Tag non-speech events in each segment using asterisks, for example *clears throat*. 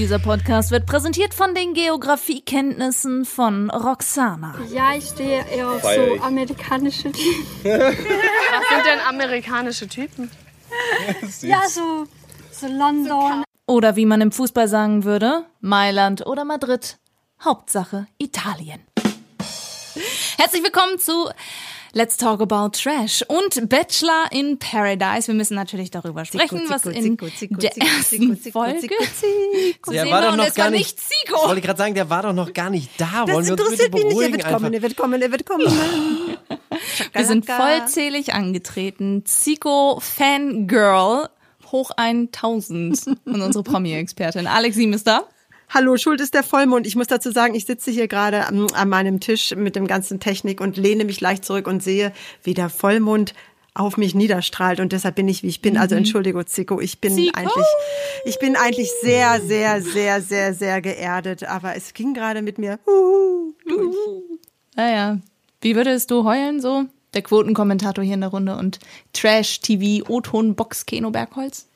Dieser Podcast wird präsentiert von den Geografiekenntnissen von Roxana. Ja, ich stehe eher auf so amerikanische Typen. *laughs* Was sind denn amerikanische Typen? *laughs* Ja, so, so London. Oder wie man im Fußball sagen würde, Mailand oder Madrid. Hauptsache Italien. Herzlich willkommen zu Let's Talk About Trash und Bachelor in Paradise. Wir müssen natürlich darüber sprechen, was in der ersten Folge Der *laughs* war doch noch gar nicht. nicht Ich Zico. wollte gerade sagen, der war doch noch gar nicht da. Das Wollen wir uns interessiert mich nicht. Er wird einfach? kommen, er wird kommen, er wird kommen. *laughs* Wir sind vollzählig angetreten. Zico Fangirl hoch 1000 und unsere Promi-Expertin Alex Siem ist da. Hallo, schuld ist der Vollmond. Ich muss dazu sagen, ich sitze hier gerade am- an meinem Tisch mit dem ganzen Technik und lehne mich leicht zurück und sehe, wie der Vollmond auf mich niederstrahlt und deshalb bin ich wie ich bin. Also Entschuldigung, Zico, ich bin Zico? eigentlich, ich bin eigentlich sehr, sehr, sehr, sehr, sehr geerdet, aber es ging gerade mit mir. Uh, durch. Naja, wie würdest du heulen so? Der Quotenkommentator hier in der Runde und Trash-TV, O-Ton-Box, Keno Bergholz.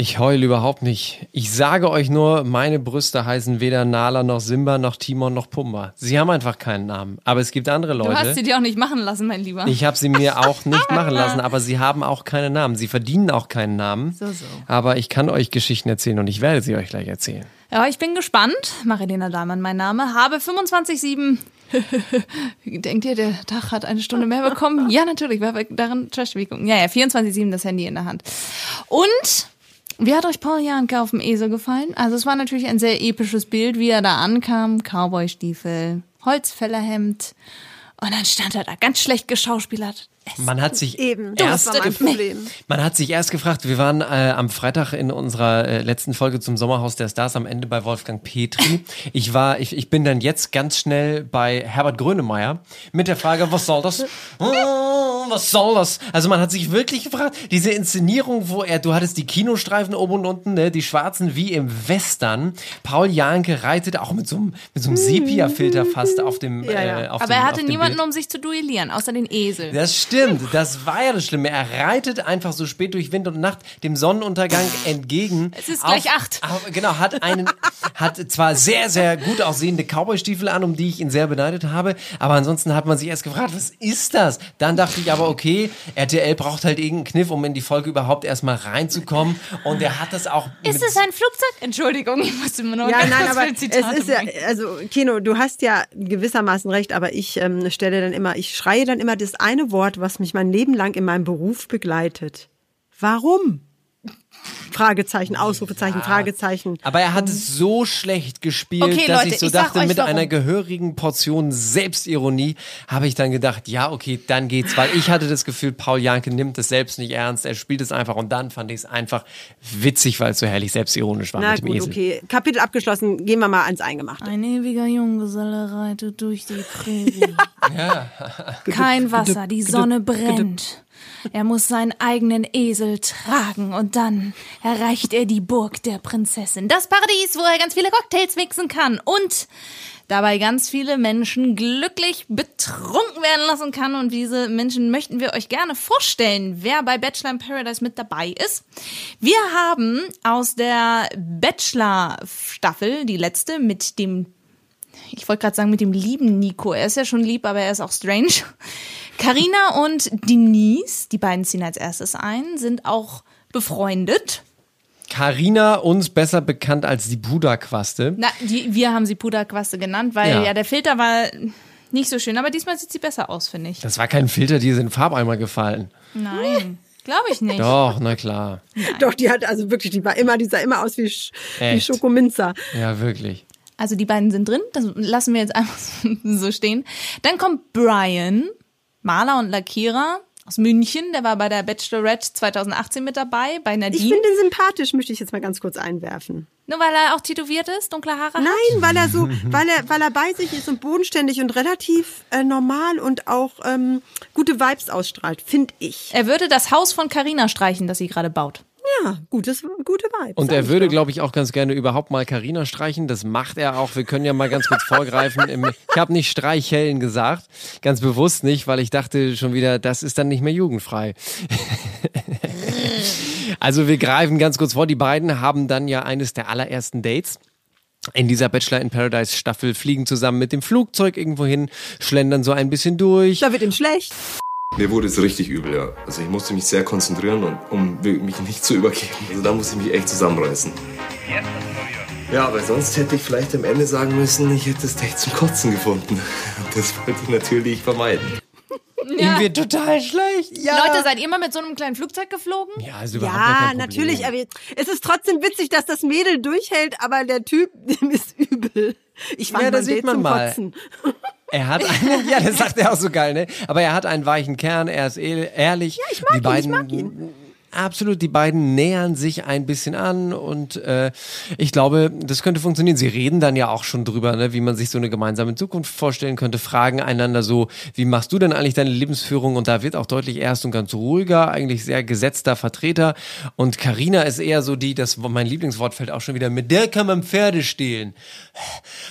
Ich heule überhaupt nicht. Ich sage euch nur, meine Brüste heißen weder Nala noch Simba noch Timon noch Pumba. Sie haben einfach keinen Namen. Aber es gibt andere Du hast sie Leute. dir auch nicht machen lassen, mein Lieber. Ich habe sie mir auch *laughs* nicht machen lassen, aber sie haben auch keine Namen. Sie verdienen auch keinen Namen. So, so. Aber ich kann euch Geschichten erzählen und ich werde sie euch gleich erzählen. Ja, ich bin gespannt. Marilena Dahlmann, mein Name. Habe 25,7. *laughs* Denkt ihr, der Tag hat eine Stunde mehr bekommen? Ja, natürlich, weil wir darin trash gucken. Ja, ja, 24,7 das Handy in der Hand. Und wie hat euch Paul Janke auf dem Esel gefallen? Also es war natürlich ein sehr episches Bild, wie er da ankam. Cowboystiefel, Holzfällerhemd. Und dann stand er da ganz schlecht geschauspielert. Man hat sich Eben, erst das war mein gef- Problem. *laughs* Man hat sich erst gefragt, wir waren äh, am Freitag in unserer äh, letzten Folge zum Sommerhaus der Stars am Ende bei Wolfgang Petri. *laughs* Ich war, ich, ich bin dann jetzt ganz schnell bei Herbert Grönemeyer mit der Frage, was soll das? Oh, *laughs* was soll das? Also man hat sich wirklich gefragt, diese Inszenierung, wo er, du hattest die Kinostreifen oben und unten, ne, die schwarzen wie im Western. Paul Janke reitet auch mit so einem, mit so einem Sepia-Filter fast auf dem, Ja, ja. Äh, auf Aber dem, er hatte niemanden, Bild. um sich zu duellieren, außer den Esel. Das stimmt, das war ja das Schlimme. Er reitet einfach so spät durch Wind und Nacht dem Sonnenuntergang entgegen. Es ist gleich acht. Auf, genau, hat einen, hat zwar sehr, sehr gut aussehende Cowboystiefel an, um die ich ihn sehr beneidet habe, aber ansonsten hat man sich erst gefragt, was ist das? Dann dachte ich aber, okay, RTL braucht halt irgendeinen Kniff, um in die Folge überhaupt erstmal reinzukommen und er hat das auch Ist es ein Flugzeug? Entschuldigung, ich musste immer nur Ja, nein, aber für es ist ja, also Kino, du hast ja gewissermaßen recht, aber ich ähm, stelle dann immer, ich schreie dann immer das eine Wort, was mich mein Leben lang in meinem Beruf begleitet. Warum? Fragezeichen, Ausrufezeichen, Fragezeichen. Aber er hat es so schlecht gespielt, Okay, dass Leute, ich so ich dachte, mit warum. einer gehörigen Portion Selbstironie habe ich dann gedacht, ja, okay, dann geht's, weil ich hatte das Gefühl, Paul Janke nimmt es selbst nicht ernst, er spielt es einfach und dann fand ich es einfach witzig, weil es so herrlich selbstironisch war Na mit dem gut, Esel. okay. Kapitel abgeschlossen, gehen wir mal ans Eingemachte. Ein ewiger Junggeselle reitet durch die Prärie. *laughs* Kein Wasser, die Sonne brennt. Er muss seinen eigenen Esel tragen und dann erreicht er die Burg der Prinzessin. Das Paradies, wo er ganz viele Cocktails mixen kann und dabei ganz viele Menschen glücklich betrunken werden lassen kann. Und diese Menschen möchten wir euch gerne vorstellen, wer bei Bachelor in Paradise mit dabei ist. Wir haben aus der Bachelor-Staffel, die letzte, mit dem ich wollte gerade sagen mit dem lieben Nico. Er ist ja schon lieb, aber er ist auch strange. *laughs* Carina und Denise, die beiden ziehen als erstes ein, sind auch befreundet. Carina, uns besser bekannt als die Buddha-Quaste. Na, die, wir haben sie Puderquaste genannt, weil ja. Ja. der Filter war nicht so schön, aber diesmal sieht sie besser aus, finde ich. Das war kein Filter, die ist in den Farbeimer gefallen. Nein, glaube ich nicht. Doch, na klar. Doch, die hat also wirklich, die war immer, die sah immer aus wie, Sch wie Echt? Schokominzer. Ja, wirklich. Also die beiden sind drin, das lassen wir jetzt einfach *laughs* so stehen. Dann kommt Brian, Maler und Lackierer aus München, der war bei der Bachelorette 2018 mit dabei, bei Ich Nadine. finde ihn sympathisch, möchte ich jetzt mal ganz kurz einwerfen. Nur weil er auch tätowiert ist, dunkle Haare hat? Nein, weil er so, weil er, weil er bei sich ist und bodenständig und relativ äh, normal und auch ähm, gute Vibes ausstrahlt, finde ich. Er würde das Haus von Carina streichen, das sie gerade baut. Ja, gutes, gute Vibes. Und er würde, glaube ich, auch ganz gerne überhaupt mal Karina streichen. Das macht er auch. Wir können ja mal ganz kurz vorgreifen. Im, ich habe nicht streicheln gesagt, ganz bewusst nicht, weil ich dachte schon wieder, das ist dann nicht mehr jugendfrei. *laughs* also wir greifen ganz kurz vor. Die beiden haben dann ja eines der allerersten Dates. In dieser Bachelor in Paradise Staffel fliegen zusammen mit dem Flugzeug irgendwo hin, schlendern so ein bisschen durch. Da wird ihm schlecht. Mir wurde es richtig übel, ja. Also ich musste mich sehr konzentrieren, und, um mich nicht zu übergeben. Also da musste ich mich echt zusammenreißen. Ja, weil sonst hätte ich vielleicht am Ende sagen müssen, ich hätte das Date zum Kotzen gefunden. Und *laughs* das wollte ich natürlich vermeiden. Ihm wird total schlecht. Ja. Leute, seid ihr mal mit so einem kleinen Flugzeug geflogen? ja, also überhaupt Ja, kein Problem. natürlich, aber es ist trotzdem witzig, dass das Mädel durchhält, aber der Typ, *laughs* dem ist übel. Ich fand Ja, das mein sieht Date man zum mal. Kotzen. Er hat einen, ja, das sagt er auch so geil, ne? Aber er hat einen weichen Kern, er ist ehr- ehrlich. Ja, ich mag die ihn, beiden, ich mag ihn. Absolut, die beiden nähern sich ein bisschen an und äh, ich glaube, das könnte funktionieren. Sie reden dann ja auch schon drüber, ne, wie man sich so eine gemeinsame Zukunft vorstellen könnte, fragen einander so, wie machst du denn eigentlich deine Lebensführung? Und da wird auch deutlich erst und ganz ruhiger, eigentlich sehr gesetzter Vertreter. Und Karina ist eher so die, das mein Lieblingswort fällt auch schon wieder, mit der kann man Pferde stehlen.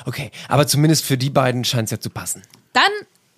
Okay, aber zumindest für die beiden scheint es ja zu passen. Dann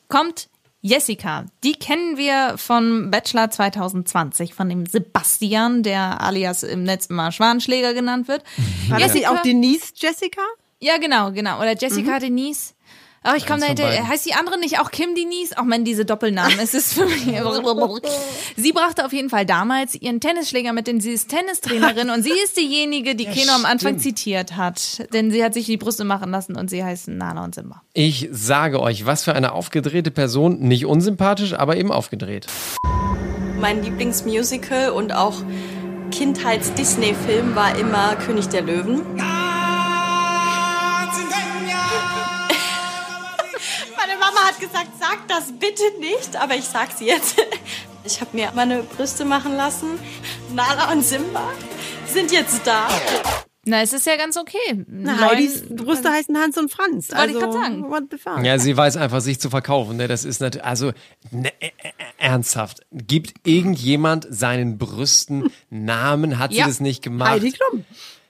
kommt Jessica. Die kennen wir von Bachelor 2020, von dem Sebastian, der alias im Netz immer Schwanenschläger genannt wird. War das nicht auch Denise Jessica? Ja, genau, genau. Oder Jessica Denise. Aber ich komme dahinter, beiden. heißt die andere nicht auch Kim Denise? Auch wenn diese Doppelnamen, es ist für mich. *laughs* Sie brachte auf jeden Fall damals ihren Tennisschläger mit, denn sie ist Tennistrainerin und sie ist diejenige, die Keno am Anfang zitiert hat. Denn sie hat sich die Brüste machen lassen und sie heißen Nana und Simba. Ich sage euch, was für eine aufgedrehte Person, nicht unsympathisch, aber eben aufgedreht. Mein Lieblingsmusical und auch Kindheits-Disney-Film war immer König der Löwen. Meine Mama hat gesagt, sag das bitte nicht, aber ich sag's jetzt. *laughs* Ich habe mir meine Brüste machen lassen. Nala und Simba sind jetzt da. Na, es ist ja ganz okay. Na, Heidis Brüste heißen Hans und Franz. Wollte ich also, grad sagen. What the fuck? Ja, sie weiß einfach, sich zu verkaufen. Ne? Das ist natürlich, also ne, äh, äh, ernsthaft. Gibt irgendjemand seinen Brüsten Namen? Hat sie Ja. das nicht gemacht? Heidi Klum.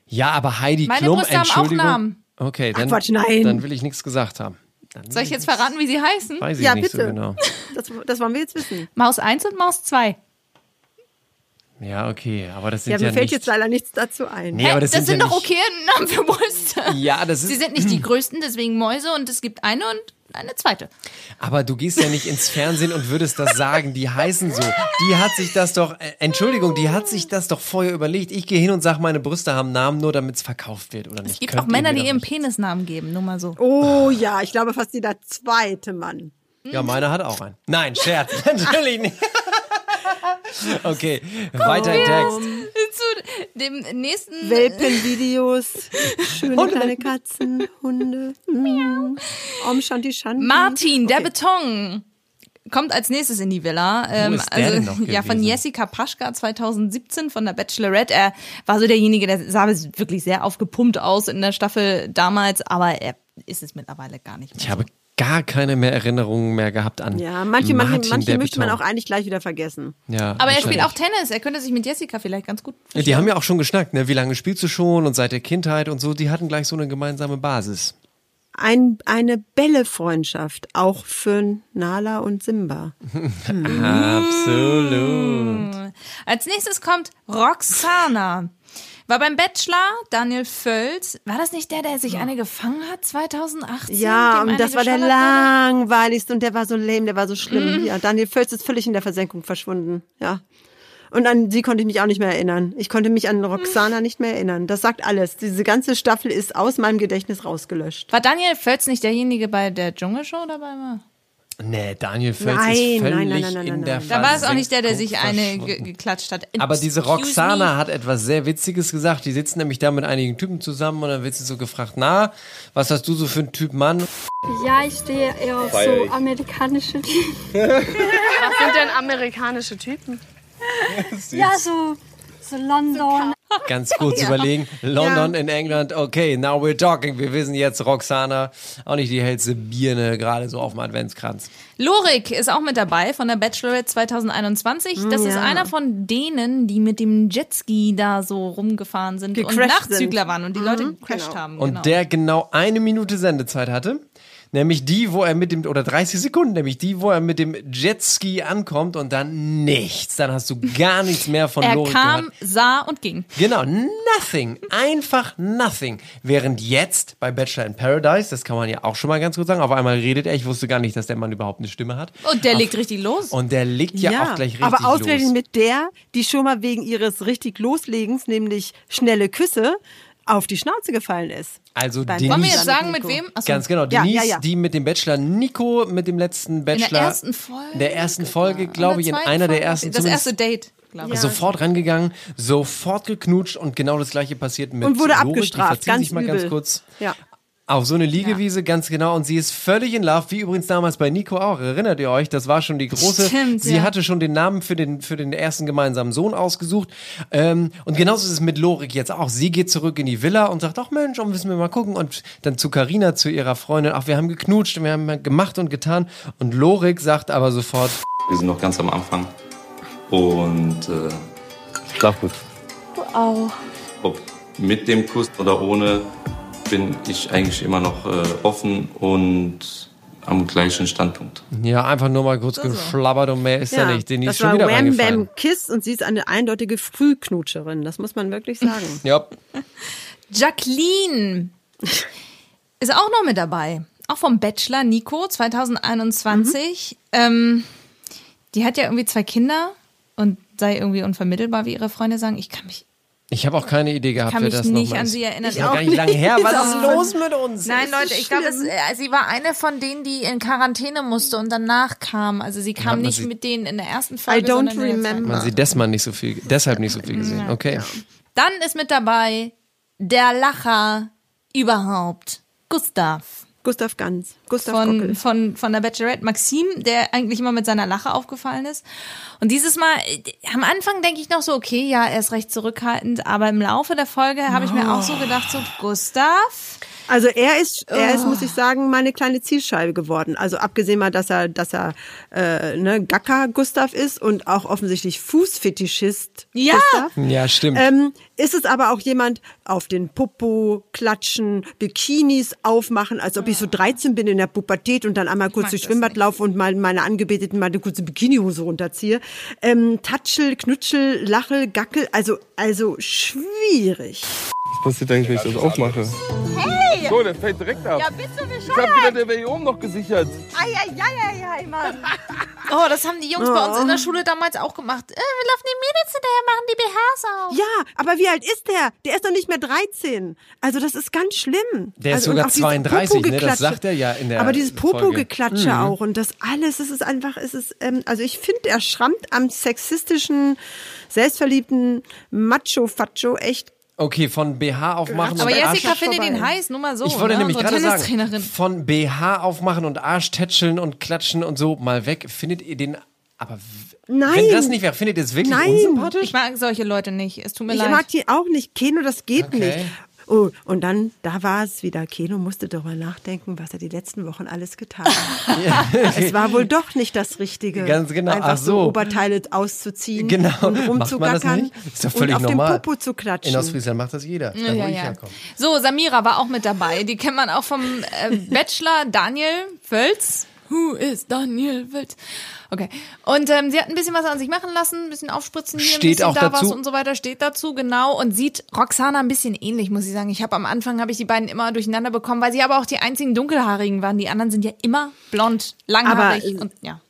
Ja, aber Heidi Meine Klum, Brüste haben auch Entschuldigung. Namen. Okay, dann, Quatsch, nein. dann will ich nichts gesagt haben. Dann Soll ich jetzt verraten, wie sie heißen? weiß ich Ja, nicht bitte. so genau. Das, das wollen wir jetzt wissen. Maus 1 und Maus 2. Ja, okay, aber das sind Ja, ja, mir fällt nicht, jetzt leider nichts dazu ein. Nee, aber das, das, sind, sind ja doch nicht, okay Namen für Brüste. *laughs* Ja, das ist. Sie sind nicht die größten, deswegen Mäuse und es gibt eine und eine zweite. Aber du gehst ja nicht ins Fernsehen und würdest das sagen, die heißen so. Die hat sich das doch, äh, Entschuldigung, die hat sich das doch vorher überlegt. Ich gehe hin und sage, meine Brüste haben Namen, nur damit es verkauft wird, oder nicht? Es gibt Könnt auch Männer, die doch ihrem nicht. Penis Namen geben, nur mal so. Oh ja, ich glaube fast jeder zweite Mann. Ja, meiner hat auch einen. Nein, Scherz, *laughs* natürlich nicht. *laughs* Okay, weiter im Text. Zu dem nächsten. Welpenvideos, schöne kleine Katzen, Hunde. Mm. Om Shanti Shanti. Martin, der Okay. Beton. Kommt als nächstes in die Villa. Ähm, ist der denn noch *laughs* ja, von? Jessica Paschka 2017 von der Bachelorette. Er war so derjenige, der sah wirklich sehr aufgepumpt aus in der Staffel damals, aber er ist es mittlerweile gar nicht mehr. Ich habe gar keine mehr Erinnerungen mehr gehabt an Ja, manche, manche, Martin, manche der möchte man Beton. auch eigentlich gleich wieder vergessen. Ja, aber er spielt auch Tennis. Er könnte sich mit Jessica vielleicht ganz gut. Ja, Die haben ja auch schon geschnackt, ne? Wie lange spielst du schon und seit der Kindheit und so, die hatten gleich so eine gemeinsame Basis. Ein, eine Bälle-Freundschaft, auch für Nala und Simba. *laughs* Absolut. Als nächstes kommt Roxana. War beim Bachelor Daniel Völz. War das nicht der, der sich eine gefangen hat 2018? Ja, und das war der langweiligste und der war so lame, der war so Mhm. schlimm. Ja, Daniel Völz ist völlig in der Versenkung verschwunden. Ja. Und an sie konnte ich mich auch nicht mehr erinnern. Ich konnte mich an Roxana nicht mehr erinnern. Das sagt alles. Diese ganze Staffel ist aus meinem Gedächtnis rausgelöscht. War Daniel Völz nicht derjenige bei der Dschungelshow dabei war? Nee, Daniel Völz Nein, ist völlig nein, nein, nein, nein, in nein, der nein. Da war es auch nicht der, der sich eine ge geklatscht hat. Aber diese Roxana me. hat etwas sehr Witziges gesagt. Die sitzen nämlich da mit einigen Typen zusammen und dann wird sie so gefragt, na, was hast du so für ein Typ Mann? Ja, ich stehe eher auf Feier so amerikanische *laughs* Typen. Was sind denn amerikanische Typen? Ja, so, so London. Ganz kurz *laughs* überlegen. London in England, okay, now we're talking. Wir wissen jetzt, Roxana, auch nicht die hellste Birne, gerade so auf dem Adventskranz. Lorik ist auch mit dabei von der Bachelorette 2021. Das ist Ja. einer von denen, die mit dem Jetski da so rumgefahren sind und Gecrashed Nachzügler sind. waren und die Leute gecrashed haben. Und genau. der genau eine Minute Sendezeit hatte. Nämlich die, wo er mit dem, oder 30 Sekunden, nämlich die, wo er mit dem Jetski ankommt und dann nichts. Dann hast du gar nichts mehr von er Lorik kam, gehört. sah und ging. Genau, nothing. Einfach nothing. Während jetzt bei Bachelor in Paradise, das kann man ja auch schon mal ganz kurz sagen, auf einmal redet er, ich wusste gar nicht, dass der Mann überhaupt eine Stimme hat. Und der legt richtig los. Und der legt ja, auch gleich richtig aber ausgerechnet los. mit der, die schon mal wegen ihres richtig Loslegens, nämlich schnelle Küsse, auf die Schnauze gefallen ist. Also Beim Denise, Wollen wir jetzt sagen, mit wem? Achso. Ganz genau, Ja, Denise, ja, ja. die mit dem Bachelor Nico, mit dem letzten Bachelor. ersten Folge? In der ersten Folge, glaube ich, in einer der Folge? ersten Das erste Date, glaube ich. Sofort rangegangen, sofort geknutscht und genau das gleiche passiert mit Und wurde Lorik. Die abgestraft, verziehen ganz sich mal übel. ganz kurz. Ja. Auf so eine Liegewiese, ganz genau. Und sie ist völlig in Love, wie übrigens damals bei Nico auch. Erinnert ihr euch? Das war schon die große. Stimmt, sie ja. hatte schon den Namen für den, für den ersten gemeinsamen Sohn ausgesucht. Ähm, und genauso ist es mit Lorik jetzt auch. Sie geht zurück in die Villa und sagt, ach Mensch, und müssen wir mal gucken. Und dann zu Karina, zu ihrer Freundin, ach, wir haben geknutscht, und wir haben gemacht und getan. Und Lorik sagt aber sofort, Wir sind noch ganz am Anfang. Und äh, schlaf gut. Du auch. Ob mit dem Kuss oder ohne, bin ich eigentlich immer noch äh, offen und am gleichen Standpunkt. ja, einfach nur mal kurz geschlabbert und mehr ist ja, nicht. Den ist das schon war wieder Wham. Bam Kiss und sie ist eine eindeutige Frühknutscherin. Das muss man wirklich sagen. Ja, *laughs* Jacqueline ist auch noch mit dabei. Auch vom Bachelor Nico 2021. Ähm, die hat ja irgendwie zwei Kinder und sei irgendwie unvermittelbar, wie ihre Freunde sagen. Ich kann mich, ich habe auch keine Idee gehabt, kann wer mich das nicht noch mal an ist. sie erinnern. Ist noch gar nicht lange her. Was ist los mit uns? Nein, Leute, ich glaube, es- äh, sie war eine von denen, die in Quarantäne musste und danach kam. Also sie kam nicht sie- mit denen in der ersten Folge, I don't sondern in der zweiten. remember. Man sie deshalb nicht so viel, deshalb nicht so viel gesehen. Okay. Dann ist mit dabei der Lacher überhaupt, Gustav. Gustav Ganz. Gustav von, Gockel. von, von der Bachelorette Maxim, der eigentlich immer mit seiner Lache aufgefallen ist. Und dieses Mal, äh, am Anfang denke ich noch so, okay, ja, er ist recht zurückhaltend, aber im Laufe der Folge habe ich mir auch so gedacht, so, Gustav, Also er ist, er ist, Oh. muss ich sagen, meine kleine Zielscheibe geworden. Also abgesehen mal, dass er, dass er äh, ne, Gacker Gustav ist und auch offensichtlich Fußfetischist Ja. Gustav. Ja, stimmt. Ähm, ist es aber auch jemand auf den Popo klatschen, Bikinis aufmachen, als ob ich so 13 bin in der Pubertät und dann einmal kurz durchs Schwimmbad laufe und mal meine Angebeteten mal eine kurze Bikinihose runterziehe. Ähm, Tatschel, Knutschel, Lachel, Gackel, also, also schwierig. Was passiert eigentlich, wenn ich das aufmache? Hey! So, der fällt direkt ab. Ja, bist du Ich hab gedacht, bescheuert? der wäre hier oben noch gesichert. Eieieiei, Mann. *laughs* oh, das haben die Jungs bei uns in der Schule damals auch gemacht. Äh, wir laufen die Mädels hinterher, machen die BHs auf. Ja, aber wie alt ist der? Der ist doch nicht mehr 13. Also das ist ganz schlimm. Der ist also, und sogar auch dieses 32, ne? Das Popo-Geklatsche. sagt er ja in der Aber dieses Folge. Popo-Geklatsche Mhm. auch und das alles, es ist einfach, es ist, ähm, also ich finde, er schrammt am sexistischen, selbstverliebten Macho-Facho echt Okay, von BH aufmachen Aber und Jessica Arsch. findet ihn heiß, nur mal so. Ich wollte ne? nämlich Unsere gerade sagen, Tennistrainerin. von BH aufmachen und Arsch tätscheln und klatschen und so mal weg. Findet ihr den, aber Nein. wenn das nicht wäre, findet ihr es wirklich Nein. unsympathisch? Ich mag solche Leute nicht. Es tut mir Ich leid. mag die auch nicht. Keno, das geht Okay. nicht. Oh, und dann, da war es wieder. Keno musste darüber nachdenken, was er die letzten Wochen alles getan hat. *laughs* Es war wohl doch nicht das Richtige. Ganz genau. Einfach Ach so. so Oberteile auszuziehen Genau. und rumzugackern? Ist doch völlig und auf normal. dem Popo zu klatschen. In Ostfriesland macht das jeder. Da, Ja, wo ja, ich ja. herkomme. So, Samira war auch mit dabei. Die kennt man auch vom äh, Bachelor Daniel Völz. Who is Daniel Völz? Okay. Und ähm, sie hat ein bisschen was an sich machen lassen, ein bisschen aufspritzen hier, ein Steht bisschen auch da dazu. was und so weiter, steht dazu, genau. Und sieht Roxana ein bisschen ähnlich, muss ich sagen. Ich habe am Anfang, habe ich die beiden immer durcheinander bekommen, weil sie aber auch die einzigen dunkelhaarigen waren. Die anderen sind ja immer blond, langhaarig Aber, äh, und ja.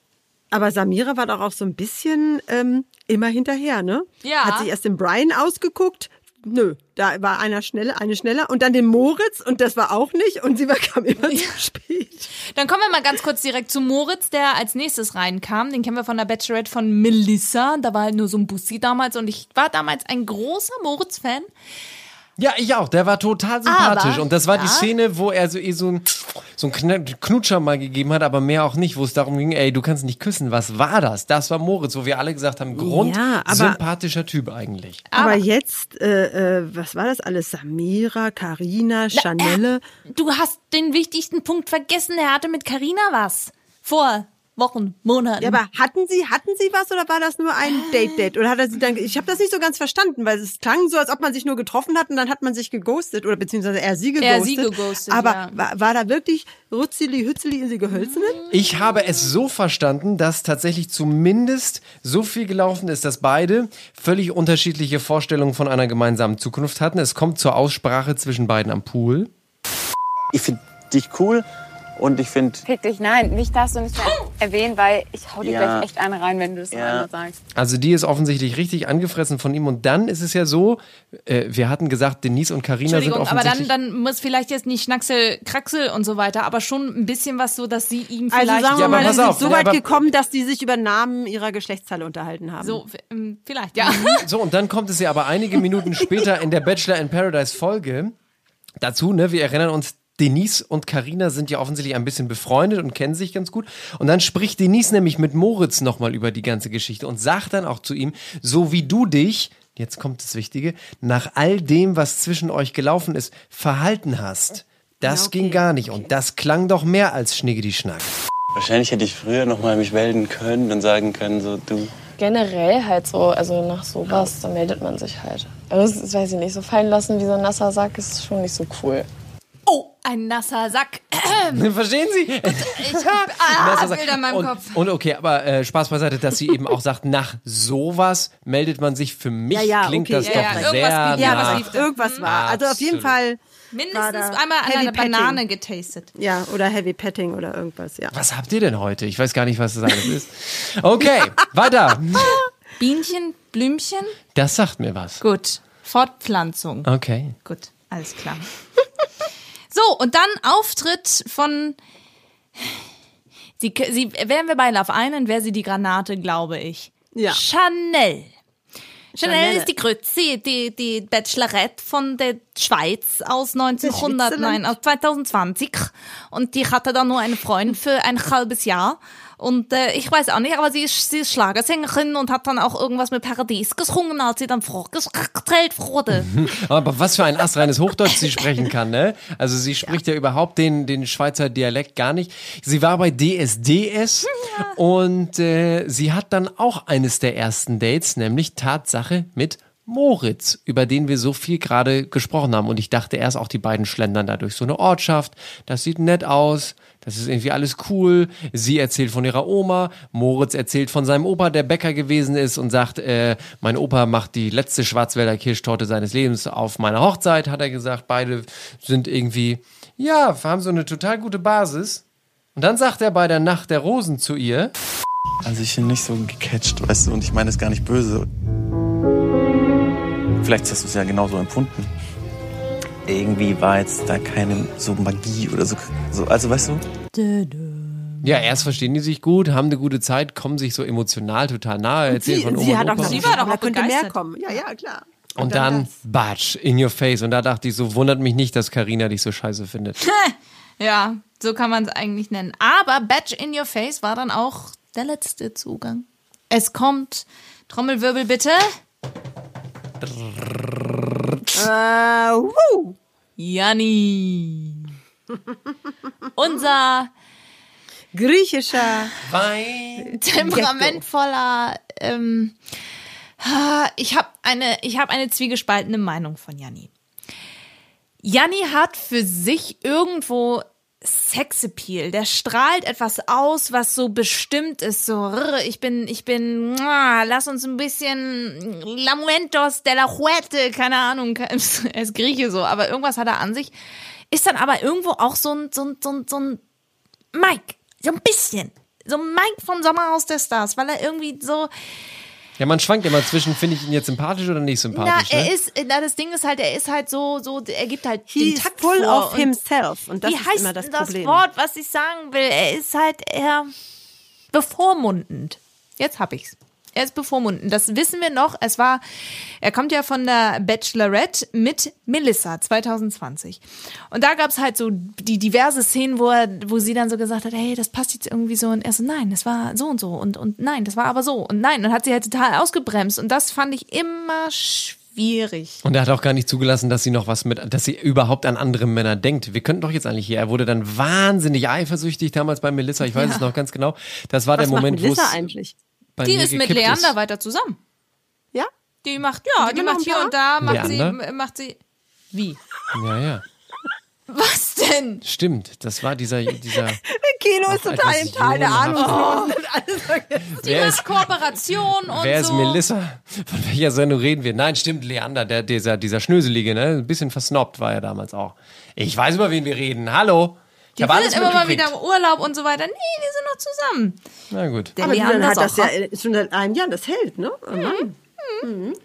Aber Samira war doch auch so ein bisschen ähm, immer hinterher, ne? Ja. Hat sich erst den Brian ausgeguckt. Nö, da war einer schneller, eine schneller und dann den Moritz und das war auch nicht und sie war, kam immer zu spät. Dann kommen wir mal ganz kurz direkt zu Moritz, der als nächstes reinkam. Den kennen wir von der Bachelorette von Melissa. Da war halt nur so ein Bussi damals und ich war damals ein großer Moritz-Fan. Ja, ich auch. Der war total sympathisch. Aber- und das war die ja. Szene, wo er so eh so ein, so ein Kn- Knutscher mal gegeben hat, aber mehr auch nicht, wo es darum ging, ey, du kannst nicht küssen. Was war das? Das war Moritz, wo wir alle gesagt haben, Grund, Ja, aber- sympathischer Typ eigentlich. Aber jetzt, äh, äh, was war das alles? Samira, Karina, Chanelle. Du hast den wichtigsten Punkt vergessen. Er hatte mit Carina was. Vor Wochen, Monaten. Ja, aber hatten Sie, hatten Sie was oder war das nur ein Date-Date? Oder hat er Sie dann, ich habe das nicht so ganz verstanden, weil es klang so, als ob man sich nur getroffen hat und dann hat man sich geghostet oder beziehungsweise er Sie geghostet. Er sie geghostet, Aber ja. war, war da wirklich Rutzeli, Hützeli in Sie gehölzene? Ich habe es so verstanden, dass tatsächlich zumindest so viel gelaufen ist, dass beide völlig unterschiedliche Vorstellungen von einer gemeinsamen Zukunft hatten. Es kommt zur Aussprache zwischen beiden am Pool. Ich finde dich cool und ich finde, Fick dich, nein, nicht das und nicht mehr erwähnen, weil ich hau dir Ja. gleich echt eine rein, wenn du das noch Ja. einmal sagst. Also die ist offensichtlich richtig angefressen von ihm. Und dann ist es ja so, äh, wir hatten gesagt, Denise und Karina sind Entschuldigung, aber dann, offensichtlich... dann muss vielleicht jetzt nicht Schnacksel, Kraxel und so weiter, aber schon ein bisschen was so, dass sie ihm Also vielleicht... sagen wir Ja, mal, pass sie sind so ja, weit gekommen, dass die sich über Namen ihrer Geschlechtsteile unterhalten haben. so, ähm, vielleicht, ja. So, und dann kommt es ja aber einige Minuten später in der Bachelor in Paradise Folge dazu, ne, wir erinnern uns, Denise und Karina sind ja offensichtlich ein bisschen befreundet und kennen sich ganz gut. Und dann spricht Denise nämlich mit Moritz nochmal über die ganze Geschichte und sagt dann auch zu ihm, so wie du dich, jetzt kommt das Wichtige, nach all dem, was zwischen euch gelaufen ist, verhalten hast. Das ging gar nicht. Und das klang doch mehr als Schniggedi-Schnack. wahrscheinlich hätte ich früher noch mal mich melden können und sagen können, so du. Generell halt so, also nach sowas, da meldet man sich halt. Also das weiß ich nicht, so fallen lassen wie so ein nasser Sack ist schon nicht so cool. Oh, ein nasser Sack. *clears throat* Verstehen Sie? *laughs* Ich hab ah, Bilder in meinem und, Kopf. Und okay, aber äh, Spaß beiseite, dass sie eben auch sagt, nach sowas meldet man sich für mich, ja, ja, klingt okay, das ja, doch ja, irgendwas sehr ja, nah. was lief, irgendwas war. Also auf jeden Absolut. Fall. Mindestens einmal an einer. Banane getastet. Ja, oder Heavy Petting oder irgendwas, ja. Was habt ihr denn heute? Ich weiß gar nicht, was das alles ist. Okay, *laughs* weiter. Bienchen, Blümchen. Das sagt mir was. Gut. Fortpflanzung. Okay. Gut, alles klar. So, und dann Auftritt von. Sie, sie, wären wir beide auf einen, wäre sie die Granate, glaube ich. Ja. Chanel. Chanel Chanel. ist die Grütze, die, die Bachelorette von der Schweiz aus 1900, Schwitzerland. nein, aus 2020. Und die hatte dann nur einen Freund für ein halbes Jahr. Und äh, ich weiß auch nicht, aber sie ist, sie ist Schlagersängerin und hat dann auch irgendwas mit Paradies gesungen, als sie dann vorgestellt wurde. *laughs* Aber was für ein astreines Hochdeutsch sie sprechen kann, ne? Also sie spricht ja, überhaupt den, den Schweizer Dialekt gar nicht. Sie war bei DSDS *laughs* und äh, sie hat dann auch eines der ersten Dates, nämlich Tatsache mit Moritz, über den wir so viel gerade gesprochen haben. Und ich dachte erst auch, die beiden schlendern da durch so eine Ortschaft. Das sieht nett aus. Das ist irgendwie alles cool. Sie erzählt von ihrer Oma. Moritz erzählt von seinem Opa, der Bäcker gewesen ist und sagt, äh, mein Opa macht die letzte Schwarzwälder Kirschtorte seines Lebens auf meiner Hochzeit, hat er gesagt. Beide sind irgendwie, ja, haben so eine total gute Basis. Und dann sagt er bei der Nacht der Rosen zu ihr, Also ich bin nicht so gecatcht, weißt du, und ich meine es gar nicht böse. Vielleicht hast du es ja genauso empfunden. Irgendwie war jetzt da keine so Magie oder so. so also weißt du? ja, erst verstehen die sich gut, haben eine gute Zeit, kommen sich so emotional total nahe, erzählen Sie, von Oma sie und hat auch Sie war doch da auch könnte mehr kommen. Ja, ja, klar. Und dann, batsch, in your face. Und da dachte ich so, wundert mich nicht, dass Karina dich so scheiße findet. *laughs* Ja, so kann man es eigentlich nennen. Aber Badge in Your Face war dann auch der letzte Zugang. Es kommt, Trommelwirbel bitte. Äh, wuh. Janni. Unser Griechischer. Wein. temperamentvoller. Ähm, ah, ich habe eine, ich habe eine zwiegespaltene Meinung von Janni. Janni hat für sich irgendwo Sexappeal. Der strahlt etwas aus, was so bestimmt ist. So, ich bin, ich bin, lass uns ein bisschen Lamuentos de la Huete, keine Ahnung, *laughs* er ist Grieche so, aber irgendwas hat er an sich. Ist dann aber irgendwo auch so ein, so ein, so ein, so ein Mike. So ein bisschen. So ein Mike vom Sommerhaus der Stars, weil er irgendwie so, Ja, man schwankt immer zwischen, finde ich ihn jetzt sympathisch oder nicht na, sympathisch. er ne? ist, na, das Ding ist halt, er ist halt so, so, er gibt halt den He's Takt full vor of und- himself. Und das Wie ist heißt immer das das, Problem. Wort, was ich sagen will? Er ist halt eher bevormundend. Jetzt hab ich's. Er ist bevormunden. Das wissen wir noch. Es war, er kommt ja von der Bachelorette mit Melissa 2020. Und da gab's halt so die diverse Szenen, wo er, wo sie dann so gesagt hat, hey, das passt jetzt irgendwie so. Und er so, nein, das war so und so. Und, und nein, das war aber so. Und nein, und hat sie halt total ausgebremst. Und das fand ich immer schwierig. Und er hat auch gar nicht zugelassen, dass sie noch was mit, dass sie überhaupt an andere Männer denkt. Wir könnten doch jetzt eigentlich hier. Er wurde dann wahnsinnig eifersüchtig damals bei Melissa. Ich weiß Ja. es noch ganz genau. Das war Was der Moment, wo Melissa es eigentlich? Bei Die mir ist mit Leander ist. weiter zusammen. Ja? Die macht, ja, die die noch macht hier und da, macht Leander? sie, macht sie, wie? Ja, ja. Was denn? Stimmt. Das war dieser, dieser. *laughs* Kino ist total im Tal der vergessen. Die Wer macht ist- Kooperation und Wer ist so. Melissa? Von welcher Sendung reden wir? Nein, stimmt, Leander, der, dieser, dieser Schnöselige, ne? Ein bisschen versnobbt war er damals auch. Ich weiß, über wen wir reden. Hallo. Ich Die will alles immer mal wieder Urlaub und so weiter. Nee, die sind noch zusammen. Na gut. Der Aber Leander hat das auch ja schon seit einem Jahr, das hält, ne? Oh Mann.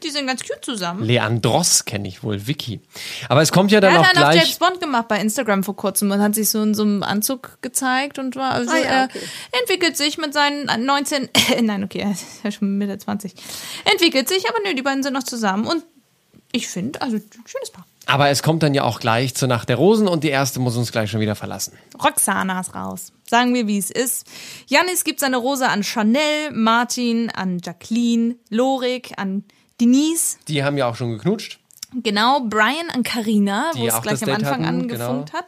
Die sind ganz cute zusammen. Leandros kenne ich wohl, Vicky. Aber es kommt ja Er dann hat auch einen auf James gleich. Bond gemacht bei Instagram vor kurzem und hat sich so in so einem Anzug gezeigt und war, also Ah ja, er okay. entwickelt sich mit seinen 19, äh, *laughs* nein, okay, *laughs* er ist ja schon Mitte 20. Entwickelt sich, aber nö, die beiden sind noch zusammen und ich finde, also, schönes Paar. Aber es kommt dann ja auch gleich zur Nacht der Rosen und die erste muss uns gleich schon wieder verlassen. Roxana ist raus. Sagen wir, wie es ist. Janis gibt seine Rose an Chanel, Martin, an Jacqueline, Lorik, an Denise, Die haben ja auch schon geknutscht. genau, Brian an Carina, wo es gleich am Date Anfang hatten, genau. gefunkt hat.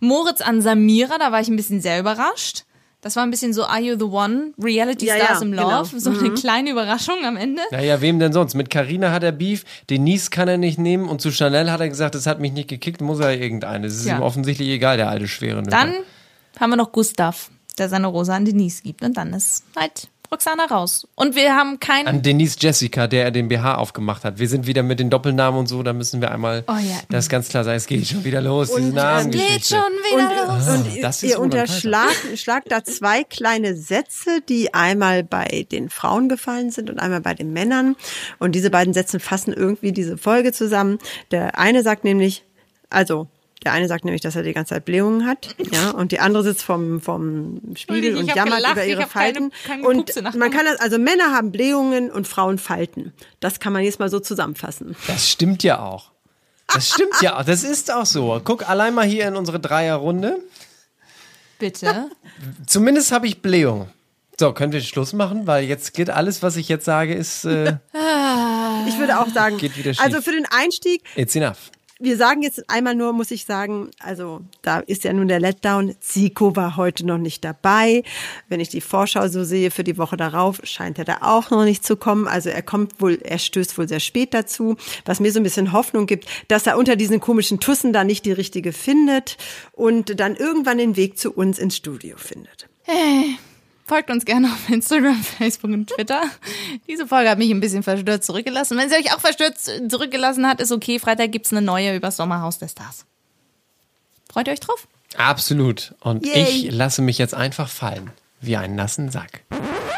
Moritz an Samira, da war ich ein bisschen sehr überrascht. Das war ein bisschen so Are You the One? Reality Ja, Stars ja, im Love. genau. So eine Mhm. kleine Überraschung am Ende. Naja, wem denn sonst? Mit Carina hat er Beef, Denise kann er nicht nehmen und zu Chanel hat er gesagt, das hat mich nicht gekickt, muss er irgendeine. Es ist Ja. ihm offensichtlich egal, der alte schwere. Dann haben wir noch Gustav, der seine Rose an Denise gibt. Und dann ist halt Roxana raus. Und wir haben kein. An Denise Jessica, der er den BH aufgemacht hat. Wir sind wieder mit den Doppelnamen und so, da müssen wir einmal Oh ja. das ganz klar sein. Es geht schon wieder los, diese Und, Namengeschichte. Geht schon wieder los. Ah, Und das ist ihr unterschlagt schlagt da zwei kleine Sätze, die einmal bei den Frauen gefallen sind und einmal bei den Männern. Und diese beiden Sätze fassen irgendwie diese Folge zusammen. Der eine sagt nämlich, also der eine sagt nämlich, dass er die ganze Zeit Blähungen hat, ja, und die andere sitzt vom, vom Spiegel und jammert gelacht, über ihre hab keine- Falten. keine und man kann das, also Männer haben Blähungen und Frauen Falten. Das kann man jetzt mal so zusammenfassen. Das stimmt ja auch. Das stimmt ja auch. Das ist auch so. Guck allein mal hier in unsere Dreierrunde. Bitte. Zumindest habe ich Blähung. So, können wir Schluss machen? Weil jetzt geht alles, was ich jetzt sage, ist äh, Ich würde auch sagen, Geht wieder schief. also für den Einstieg, it's enough. Wir sagen jetzt einmal nur, muss ich sagen, also da ist ja nun der Letdown. Zico war heute noch nicht dabei. Wenn ich die Vorschau so sehe für die Woche darauf, scheint er da auch noch nicht zu kommen. Also er kommt wohl, er stößt wohl sehr spät dazu, was mir so ein bisschen Hoffnung gibt, dass er unter diesen komischen Tussen da nicht die richtige findet und dann irgendwann den Weg zu uns ins Studio findet. Hey, folgt uns gerne auf Instagram, *laughs* Facebook und Twitter. Diese Folge hat mich ein bisschen verstört zurückgelassen. Wenn sie euch auch verstört zurückgelassen hat, ist okay. Freitag gibt's eine neue über Sommerhaus der Stars. Freut ihr euch drauf? Absolut. Und Yay. ich lasse mich jetzt einfach fallen. Wie einen nassen Sack.